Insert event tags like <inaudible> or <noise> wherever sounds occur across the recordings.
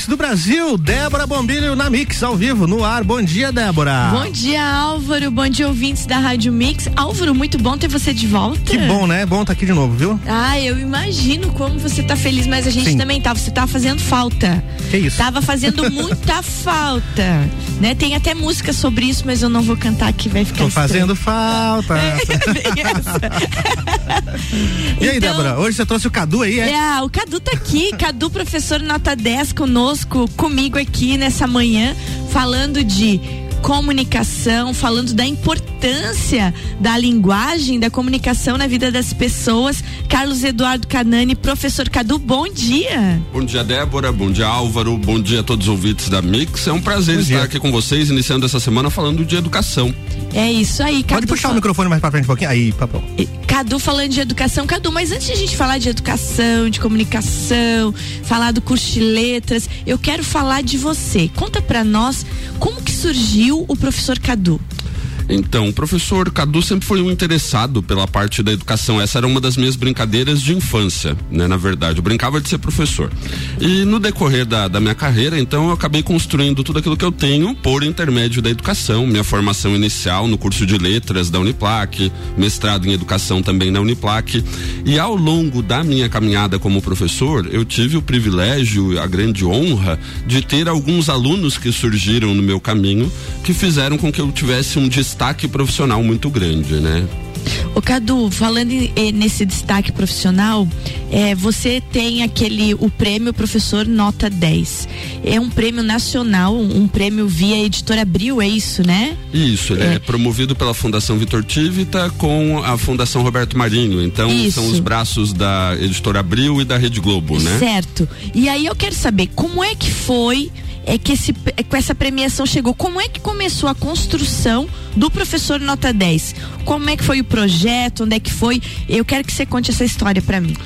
Mix do Brasil, Débora Bombilho na Mix, ao vivo, no ar. Bom dia, Débora. Bom dia, Álvaro. Bom dia, ouvintes da Rádio Mix. Álvaro, muito bom ter você de volta. Que bom, né? Bom estar tá aqui de novo, viu? Ah, eu imagino como você tá feliz, mas a gente Sim. também tá. Você tá fazendo falta. Que isso? Tava fazendo <laughs> muita falta. Né? Tem até música sobre isso, mas eu não vou cantar aqui, vai ficar Tô estranho. fazendo falta. <laughs> e aí, então, Débora, hoje você trouxe o Cadu aí, é? É, o Cadu tá aqui. Cadu, professor nota 10 conosco, comigo aqui nessa manhã, falando de comunicação, falando da importância da linguagem, da comunicação na vida das pessoas. Carlos Eduardo Canani, professor Cadu, bom dia. Bom dia, Débora, bom dia, Álvaro, bom dia a todos os ouvintes da Mix. É um prazer bom estar dia. aqui com vocês, iniciando essa semana falando de educação. É isso aí, Cadu. Pode puxar fal... o microfone mais pra frente um pouquinho? Aí, papo. Cadu falando de educação. Cadu, mas antes de a gente falar de educação, de comunicação, falar do curso de letras, eu quero falar de você. Conta pra nós como que surgiu o professor Cadu. Então, o professor Cadu sempre foi um interessado pela parte da educação. Essa era uma das minhas brincadeiras de infância, né? Na verdade, eu brincava de ser professor. E no decorrer da, da minha carreira, então, eu acabei construindo tudo aquilo que eu tenho por intermédio da educação. Minha formação inicial no curso de letras da Uniplac, mestrado em educação também na Uniplac. E ao longo da minha caminhada como professor, eu tive o privilégio, a grande honra de ter alguns alunos que surgiram no meu caminho que fizeram com que eu tivesse um destaque destaque profissional muito grande, né? O Cadu, falando em, nesse destaque profissional, é, você tem aquele o prêmio professor nota 10. É um prêmio nacional, um prêmio via editora Abril, é isso, né? Isso, é, é promovido pela Fundação Vitor Tivita com a Fundação Roberto Marinho. Então isso. são os braços da editora Abril e da Rede Globo, né? Certo. E aí eu quero saber como é que foi é que esse, é, com essa premiação chegou. Como é que começou a construção do professor nota 10? Como é que foi o projeto? Onde é que foi? Eu quero que você conte essa história para mim.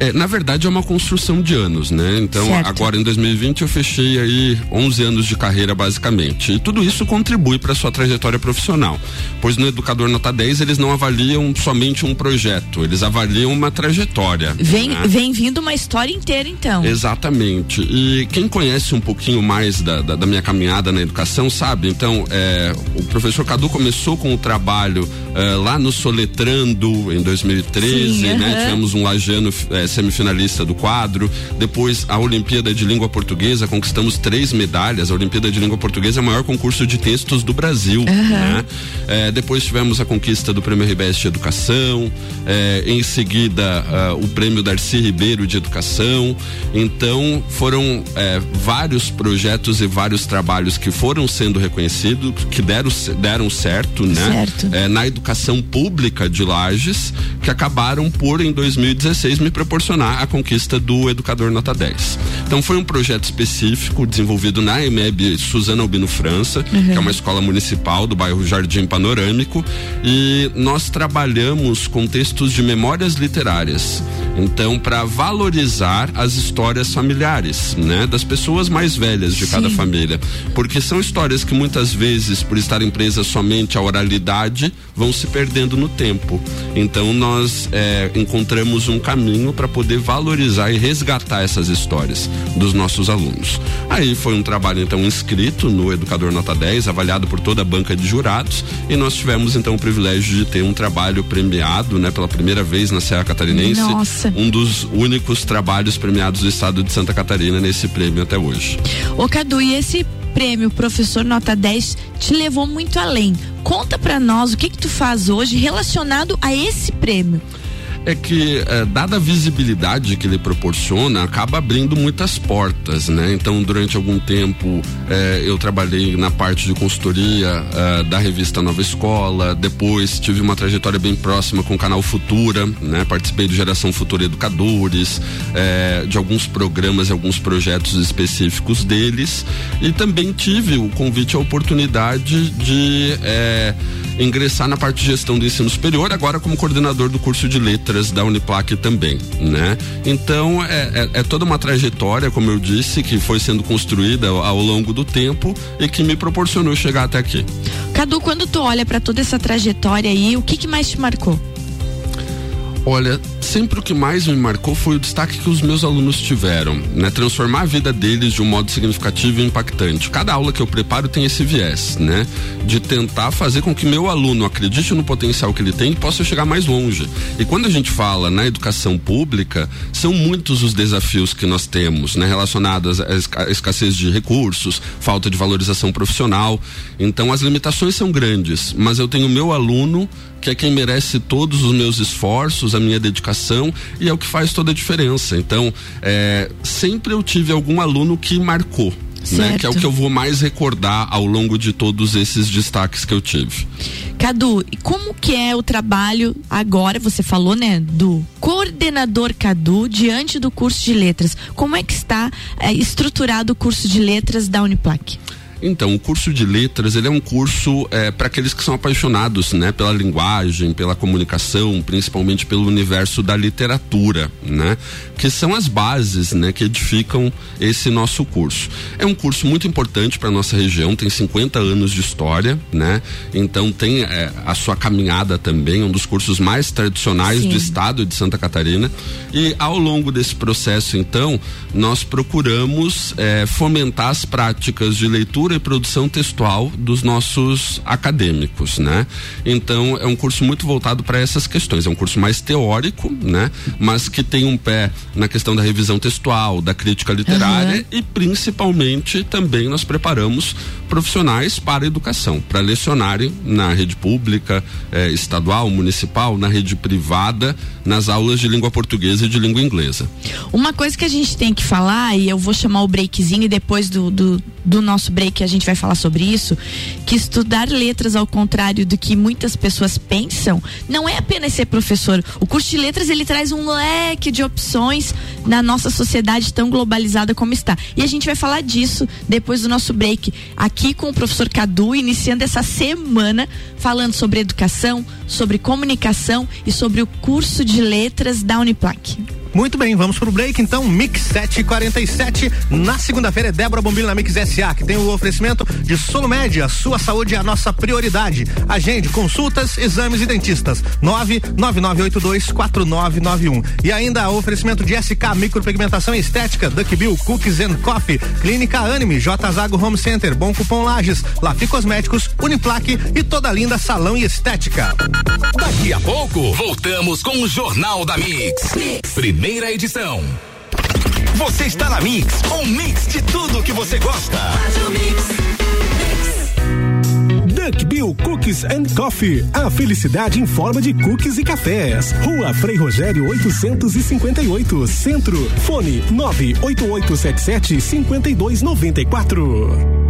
É, na verdade é uma construção de anos, né? Então certo. agora em 2020 eu fechei aí 11 anos de carreira basicamente. E tudo isso contribui para sua trajetória profissional. Pois no Educador Nota 10 eles não avaliam somente um projeto, eles avaliam uma trajetória. Vem, né? vem vindo uma história inteira então. Exatamente. E quem conhece um pouquinho mais da, da, da minha caminhada na educação sabe, então é, o professor Cadu começou com o trabalho é, lá no Soletrando em 2013, Sim, né? Tivemos um lajano é, semifinalista do quadro. Depois, a Olimpíada de Língua Portuguesa, conquistamos três medalhas. A Olimpíada de Língua Portuguesa é o maior concurso de textos do Brasil. Uhum. Né? É, depois tivemos a conquista do Prêmio RBS de Educação. É, em seguida, uh, o Prêmio Darcy Ribeiro de Educação. Então, foram é, vários projetos e vários trabalhos que foram sendo reconhecidos, que deram, deram certo, né? Certo. É, na educação pública de Lages, que acabaram por, em 2016, me proporcionar proporcionar a conquista do Educador Nota 10. Então foi um projeto específico desenvolvido na EMEB Suzana Albino França, uhum. que é uma escola municipal do bairro Jardim Panorâmico, e nós trabalhamos com textos de memórias literárias. Então, para valorizar as histórias familiares, né, das pessoas mais velhas de Sim. cada família, porque são histórias que muitas vezes, por estarem presas somente à oralidade, vão se perdendo no tempo. Então, nós é, encontramos um caminho para poder valorizar e resgatar essas histórias dos nossos alunos. Aí foi um trabalho então inscrito no Educador Nota 10, avaliado por toda a banca de jurados, e nós tivemos então o privilégio de ter um trabalho premiado, né, pela primeira vez na Serra Catarinense. Nossa. Um dos únicos trabalhos premiados do estado de Santa Catarina nesse prêmio até hoje. Ô Cadu, e esse prêmio Professor Nota 10 te levou muito além. Conta para nós o que que tu faz hoje relacionado a esse prêmio. É que, é, dada a visibilidade que ele proporciona, acaba abrindo muitas portas, né? Então, durante algum tempo, é, eu trabalhei na parte de consultoria é, da revista Nova Escola, depois tive uma trajetória bem próxima com o canal Futura, né? Participei do Geração Futura Educadores, de alguns programas e alguns projetos específicos deles, e também tive o convite, a oportunidade de ingressar na parte de gestão do ensino superior, agora como coordenador do curso de letras da Uniplac também, né? Então é, é, é toda uma trajetória, como eu disse, que foi sendo construída ao, ao longo do tempo e que me proporcionou chegar até aqui. Cadu, quando tu olha para toda essa trajetória aí, o que que mais te marcou? Olha, sempre o que mais me marcou foi o destaque que os meus alunos tiveram, né? Transformar a vida deles de um modo significativo e impactante. Cada aula que eu preparo tem esse viés, né? De tentar fazer com que meu aluno acredite no potencial que ele tem e possa chegar mais longe. E quando a gente fala na educação pública, são muitos os desafios que nós temos, né? Relacionados à escassez de recursos, falta de valorização profissional. Então as limitações são grandes, mas eu tenho meu aluno que é quem merece todos os meus esforços, a minha dedicação e é o que faz toda a diferença. Então, é, sempre eu tive algum aluno que marcou. Né, que é o que eu vou mais recordar ao longo de todos esses destaques que eu tive. Cadu, e como que é o trabalho agora, você falou, né, do coordenador Cadu diante do curso de letras. Como é que está é, estruturado o curso de letras da Uniplac? Então, o curso de letras, ele é um curso é, para aqueles que são apaixonados, né, pela linguagem, pela comunicação, principalmente pelo universo da literatura, né, que são as bases, né, que edificam esse nosso curso. É um curso muito importante para nossa região, tem 50 anos de história, né, então tem é, a sua caminhada também, um dos cursos mais tradicionais Sim. do estado de Santa Catarina. E ao longo desse processo, então, nós procuramos é, fomentar as práticas de leitura leitura e produção textual dos nossos acadêmicos, né? Então é um curso muito voltado para essas questões. É um curso mais teórico, né? Mas que tem um pé na questão da revisão textual, da crítica literária uhum. e principalmente também nós preparamos profissionais para a educação, para lecionarem na rede pública, eh, estadual, municipal, na rede privada, nas aulas de língua portuguesa e de língua inglesa. Uma coisa que a gente tem que falar, e eu vou chamar o breakzinho depois do, do, do nosso break que a gente vai falar sobre isso, que estudar letras ao contrário do que muitas pessoas pensam, não é apenas ser professor. O curso de letras ele traz um leque de opções na nossa sociedade tão globalizada como está. E a gente vai falar disso depois do nosso break, aqui com o professor Cadu, iniciando essa semana falando sobre educação, sobre comunicação e sobre o curso de letras da Uniplac. Muito bem, vamos pro break então, Mix 747. Na segunda-feira é Débora Bombilho na Mix SA, que tem o oferecimento de Solo Média, sua saúde é a nossa prioridade. Agende consultas, exames e dentistas. 999824991. E ainda o oferecimento de SK Micropigmentação Estética, Duck Bill Cookies and Coffee, Clínica Anime, J Zago Home Center, Bom Cupom Lages, Lafi Cosméticos, Uniplaque e toda linda salão e estética. Daqui a pouco, voltamos com o Jornal da mix. mix primeira edição. Você está na Mix, um mix de tudo que você gosta. Duck Bill Cookies and Coffee. A felicidade em forma de cookies e cafés. Rua Frei Rogério 858, Centro. Fone 98877 5294.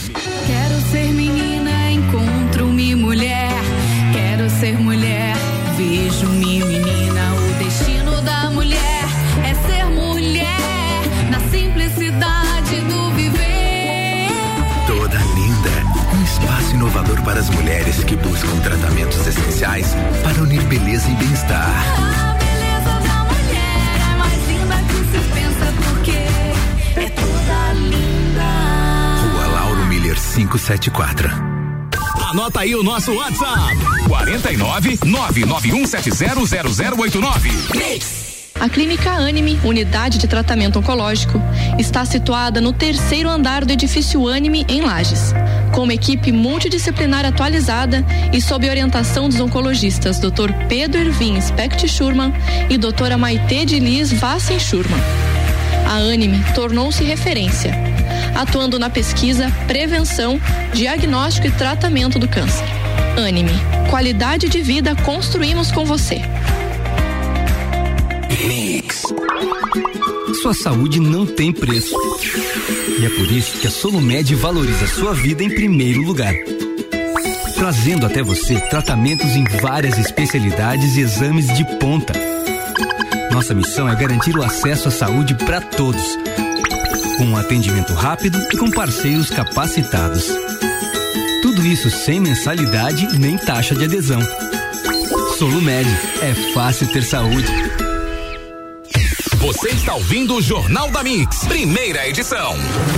574. Anota aí o nosso WhatsApp: 49 991700089. A Clínica Anime, unidade de tratamento oncológico, está situada no terceiro andar do edifício Anime, em Lages. Com uma equipe multidisciplinar atualizada e sob orientação dos oncologistas Dr. Pedro Ervin Specht Schurman e doutora Maite de Liz Vassen Schurman. A Anime tornou-se referência, atuando na pesquisa, prevenção, diagnóstico e tratamento do câncer. Anime, qualidade de vida construímos com você. Mix. Sua saúde não tem preço. E é por isso que a Solumed valoriza sua vida em primeiro lugar. Trazendo até você tratamentos em várias especialidades e exames de ponta. Nossa missão é garantir o acesso à saúde para todos. Com um atendimento rápido e com parceiros capacitados. Tudo isso sem mensalidade nem taxa de adesão. Solumed, é fácil ter saúde. Você está ouvindo o Jornal da Mix, primeira edição.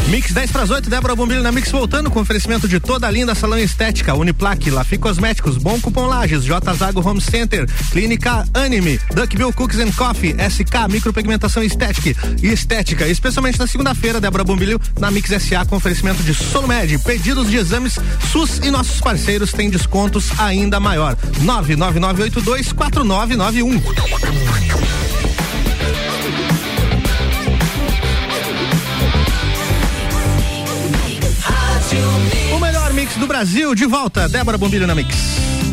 Mix 10 para as 8, Débora Bombilho na Mix voltando com oferecimento de toda a linda salão estética, Uniplaque, Lafi Cosméticos, Bom Cupom Lages, J Zago Home Center, Clínica Anime, Duckbill Cookies and Coffee, SK Micropigmentação Estética e Estética, especialmente na segunda-feira, Débora Bombilho na Mix SA com oferecimento de Solumed, pedidos de exames SUS e nossos parceiros têm descontos ainda maior. 99982 do Brasil, de volta, Débora Bombilho na Mix.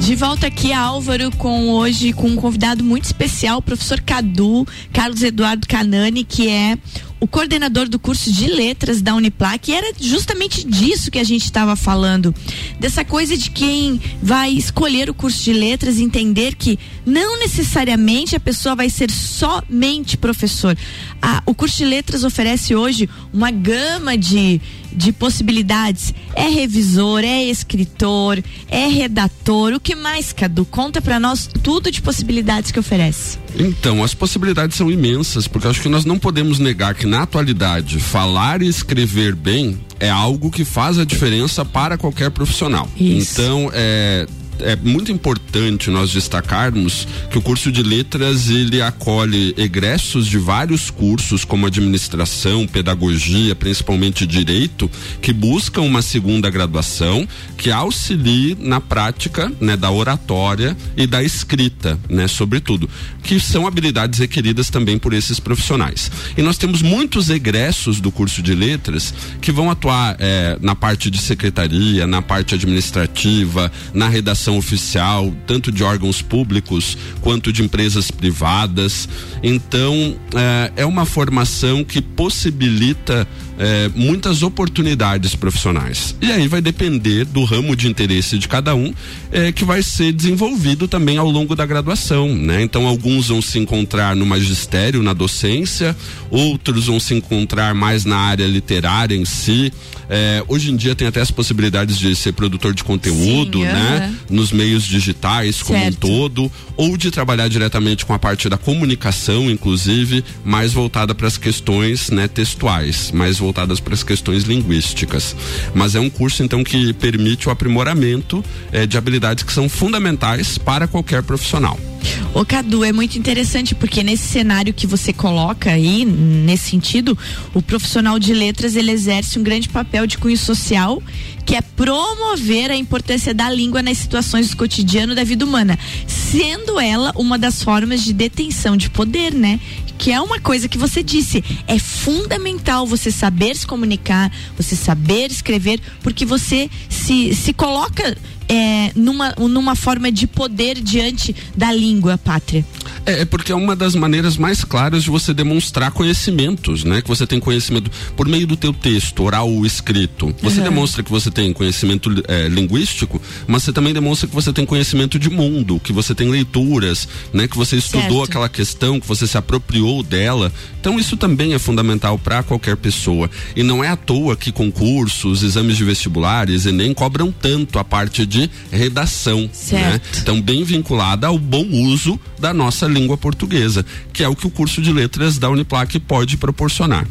De volta aqui Álvaro com hoje com um convidado muito especial, o professor Cadu, Carlos Eduardo Canani, que é o coordenador do curso de letras da Uniplac, e era justamente disso que a gente estava falando, dessa coisa de quem vai escolher o curso de letras entender que não necessariamente a pessoa vai ser somente professor. Ah, o curso de letras oferece hoje uma gama de de possibilidades. É revisor, é escritor, é redator. O que mais, Cadu? Conta para nós tudo de possibilidades que oferece. Então, as possibilidades são imensas, porque acho que nós não podemos negar que na atualidade falar e escrever bem é algo que faz a diferença para qualquer profissional. Isso. Então, é é muito importante nós destacarmos que o curso de letras ele acolhe egressos de vários cursos como administração, pedagogia, principalmente direito, que buscam uma segunda graduação que auxilie na prática, né, da oratória e da escrita, né, sobretudo, que são habilidades requeridas também por esses profissionais. E nós temos muitos egressos do curso de letras que vão atuar eh, na parte de secretaria, na parte administrativa, na redação oficial, tanto de órgãos públicos quanto de empresas privadas. Então, eh, é uma formação que possibilita eh, muitas oportunidades profissionais. E aí vai depender do ramo de interesse de cada um, eh, que vai ser desenvolvido também ao longo da graduação, né? Então, alguns vão se encontrar no magistério, na docência, outros vão se encontrar mais na área literária em si. Eh, hoje em dia tem até as possibilidades de ser produtor de conteúdo, Sim, né? Nos meios digitais como Certo. um todo, ou de trabalhar diretamente com a parte da comunicação, inclusive, mais voltada para as questões, né, textuais, mais voltadas para as questões linguísticas. Mas é um curso então que permite o aprimoramento eh, de habilidades que são fundamentais para qualquer profissional. Ô Cadu, é muito interessante porque nesse cenário que você coloca aí, nesse sentido, o profissional de letras ele exerce um grande papel de cunho social que é promover a importância da língua nas situações do cotidiano da vida humana, sendo ela uma das formas de detenção de poder, né? Que é uma coisa que você disse, é fundamental você saber se comunicar, você saber escrever, porque você se, se coloca é, numa, numa forma de poder diante da língua pátria. É, é porque é uma das maneiras mais claras de você demonstrar conhecimentos, né? Que você tem conhecimento por meio do teu texto, oral ou escrito. Você Uhum. demonstra que você tem conhecimento eh, linguístico, mas você também demonstra que você tem conhecimento de mundo, que você tem leituras, né? Que você estudou Certo. aquela questão, que você se apropriou dela. Então isso também é fundamental para qualquer pessoa. E não é à toa que concursos, exames de vestibulares, Enem cobram tanto a parte de redação, né? Certo. Então bem vinculada ao bom uso da nossa língua portuguesa, que é o que o curso de letras da Uniplac pode proporcionar.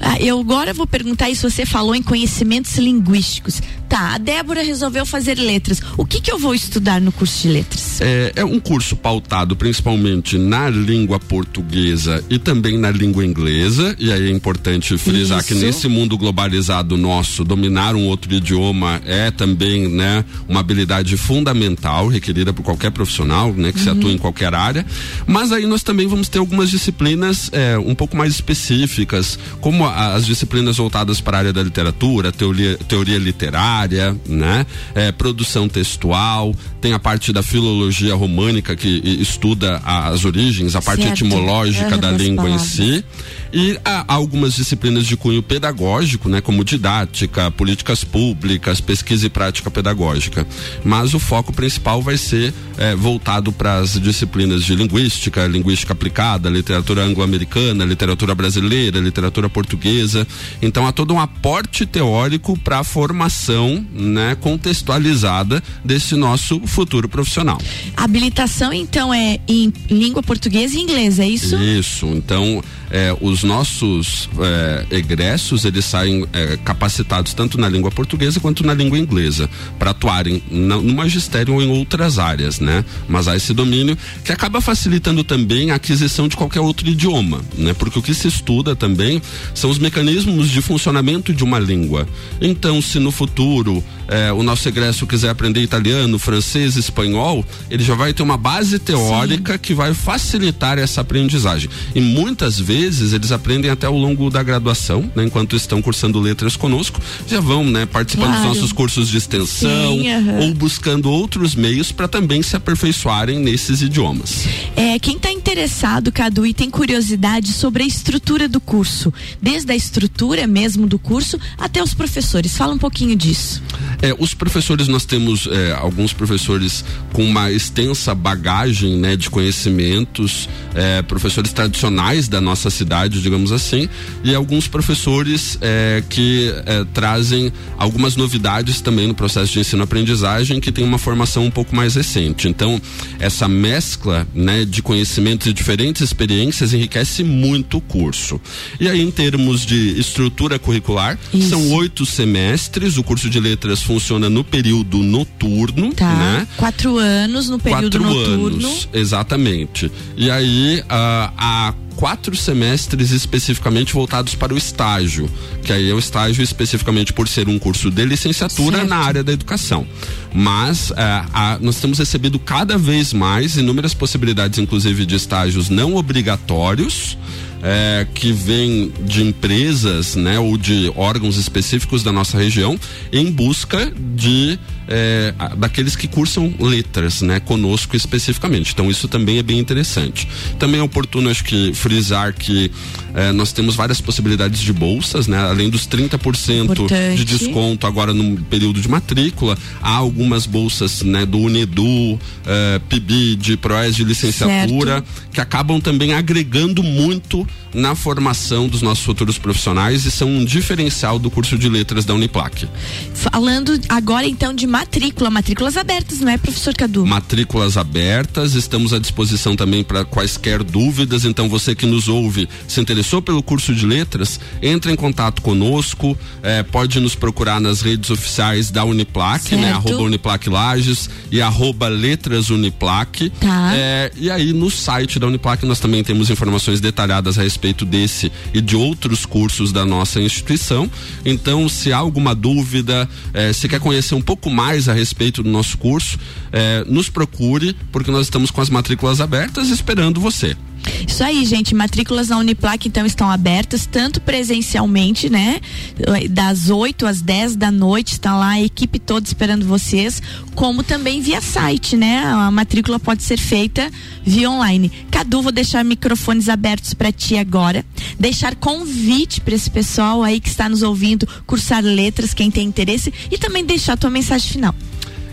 Ah, eu agora vou perguntar isso. Você falou em conhecimentos linguísticos. Tá, a Débora resolveu fazer letras. O que que eu vou estudar no curso de letras? É, é um curso pautado principalmente na língua portuguesa e também na língua inglesa. E aí é importante frisar que Isso. nesse mundo globalizado nosso, dominar um outro idioma é também, né, uma habilidade fundamental requerida por qualquer profissional, né, que se Uhum. atua em qualquer área. Mas aí nós também vamos ter algumas disciplinas é, um pouco mais específicas, como a- as disciplinas voltadas para a área da literatura, teoria, teoria literária, né, é, produção textual, tem a parte da filologia românica que estuda as origens, a parte Certo. etimológica da língua palavras. em si. E há algumas disciplinas de cunho pedagógico, né, como didática, políticas públicas, pesquisa e prática pedagógica. Mas o foco principal vai ser eh, voltado para as disciplinas de linguística, linguística aplicada, literatura anglo-americana, literatura brasileira, literatura portuguesa. Então há todo um aporte teórico para a formação, né, contextualizada desse nosso futuro profissional. A habilitação, então, é em língua portuguesa e inglesa, é isso? Isso. Então, eh, os nossos eh, egressos eles saem eh, capacitados tanto na língua portuguesa quanto na língua inglesa para atuarem na- no magistério ou em outras áreas, né? Mas há esse domínio que acaba facilitando também a aquisição de qualquer outro idioma, né? Porque o que se estuda também são os mecanismos de funcionamento de uma língua. Então, se no futuro eh, o nosso egresso quiser aprender italiano, francês, espanhol, ele já vai ter uma base teórica que vai facilitar essa aprendizagem. E muitas vezes eles aprendem até ao longo da graduação, né, enquanto estão cursando letras conosco, já vão, né, participando Claro. dos nossos cursos de extensão Sim, aham. ou buscando outros meios para também se aperfeiçoarem nesses idiomas. É, quem está interessado, Cadu, e tem curiosidade sobre a estrutura do curso, desde a estrutura mesmo do curso até os professores, fala um pouquinho disso. É, os professores, nós temos é, alguns professores com uma extensa bagagem né, de conhecimentos, é, professores tradicionais da nossa cidade, digamos assim, e alguns professores é, que é, trazem algumas novidades também no processo de ensino-aprendizagem que tem uma formação um pouco mais recente. Então, essa mescla né, de conhecimentos e diferentes experiências enriquece muito o curso. E aí, em termos de estrutura curricular, são oito semestres, o curso de letras funciona no período noturno, Tá. né? Quatro anos no período quatro noturno. anos, exatamente. E aí ah, há quatro semestres especificamente voltados para o estágio, que aí é o estágio especificamente por ser um curso de licenciatura Certo. na área da educação. Mas ah, ah, nós temos recebido cada vez mais inúmeras possibilidades, inclusive de estágios não obrigatórios. É, que vêm de empresas, né, ou de órgãos específicos da nossa região, em busca de é, daqueles que cursam letras, né, conosco especificamente. Então isso também é bem interessante. Também é oportuno, acho que frisar que é, nós temos várias possibilidades de bolsas, né, além dos 30% Importante. de desconto agora no período de matrícula, há algumas bolsas, né, do Unedu, é, PIBID, PROES de licenciatura, que acabam também agregando muito na formação dos nossos futuros profissionais e são um diferencial do curso de letras da Uniplac. Falando agora então de matrícula, matrículas abertas, não é, professor Cadu? Matrículas abertas, estamos à disposição também para quaisquer dúvidas. Então, você que nos ouve, se interessou pelo curso de letras, entre em contato conosco, eh, pode nos procurar nas redes oficiais da Uniplac, né? Certo. Arroba Uniplac Lages e arroba Letras Uniplac. Tá. Eh, e aí, no site da Uniplac, nós também temos informações detalhadas a respeito desse e de outros cursos da nossa instituição. Então, se há alguma dúvida, eh, se quer conhecer um pouco mais a respeito do nosso curso, eh, nos procure, porque nós estamos com as matrículas abertas esperando você. Isso aí, gente. Matrículas na Uniplac então estão abertas, tanto presencialmente, né? Das 8 às 10 da noite, está lá a equipe toda esperando vocês, como também via site, né? A matrícula pode ser feita via online. Cadu, vou deixar microfones abertos para ti agora. Deixar convite para esse pessoal aí que está nos ouvindo cursar letras, quem tem interesse, e também deixar tua mensagem final.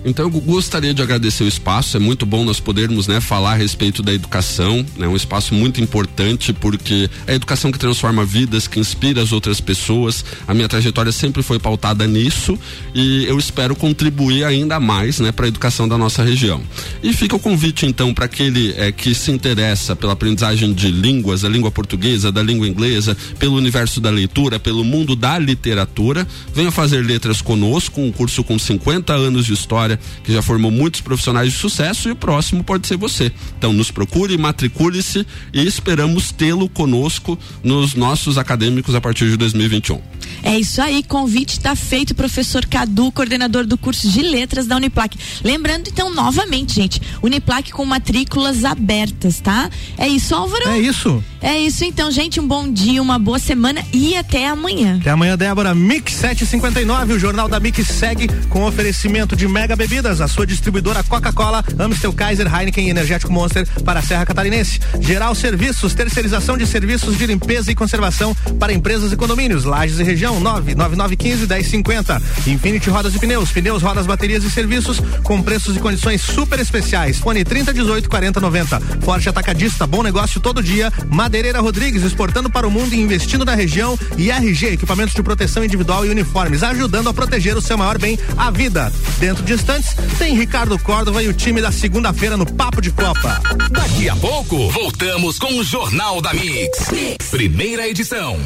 Então eu gostaria de agradecer o espaço, é muito bom nós podermos, né, falar a respeito da educação, né, um espaço muito importante porque é a educação que transforma vidas, que inspira as outras pessoas. A minha trajetória sempre foi pautada nisso e eu espero contribuir ainda mais, né, para a educação da nossa região. E fica o convite então para aquele é, que se interessa pela aprendizagem de línguas, a língua portuguesa, da língua inglesa, pelo universo da leitura, pelo mundo da literatura, venha fazer letras conosco, um curso com 50 anos de história que já formou muitos profissionais de sucesso e o próximo pode ser você. Então nos procure, matricule-se e esperamos tê-lo conosco nos nossos acadêmicos a partir de 2021. É isso aí, convite está feito, professor Cadu, coordenador do curso de letras da Uniplac. Lembrando então novamente, gente, Uniplac com matrículas abertas, tá? É isso, Álvaro? É isso. É isso então, gente, um bom dia, uma boa semana e até amanhã. Até amanhã, Débora. Mix 759, o Jornal da Mix segue com oferecimento de Mega Bebidas, a sua distribuidora Coca-Cola, Amstel Kaiser, Heineken e Energético Monster para a Serra Catarinense. Geral Serviços, terceirização de serviços de limpeza e conservação para empresas e condomínios, lajes e região, 99915 1050. Infinity Rodas e Pneus, pneus, rodas, baterias e serviços com preços e condições super especiais. Fone 3018 4090. Forte Atacadista, bom negócio todo dia. Madeireira Rodrigues, exportando para o mundo e investindo na região. E RG, equipamentos de proteção individual e uniformes, ajudando a proteger o seu maior bem, a vida. Dentro de instantes, tem Ricardo Córdova e o time da segunda-feira no Papo de Copa. Daqui a pouco, voltamos com o Jornal da mix. Primeira edição.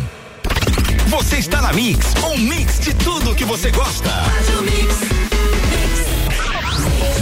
Você está na Mix, um mix de tudo que você gosta.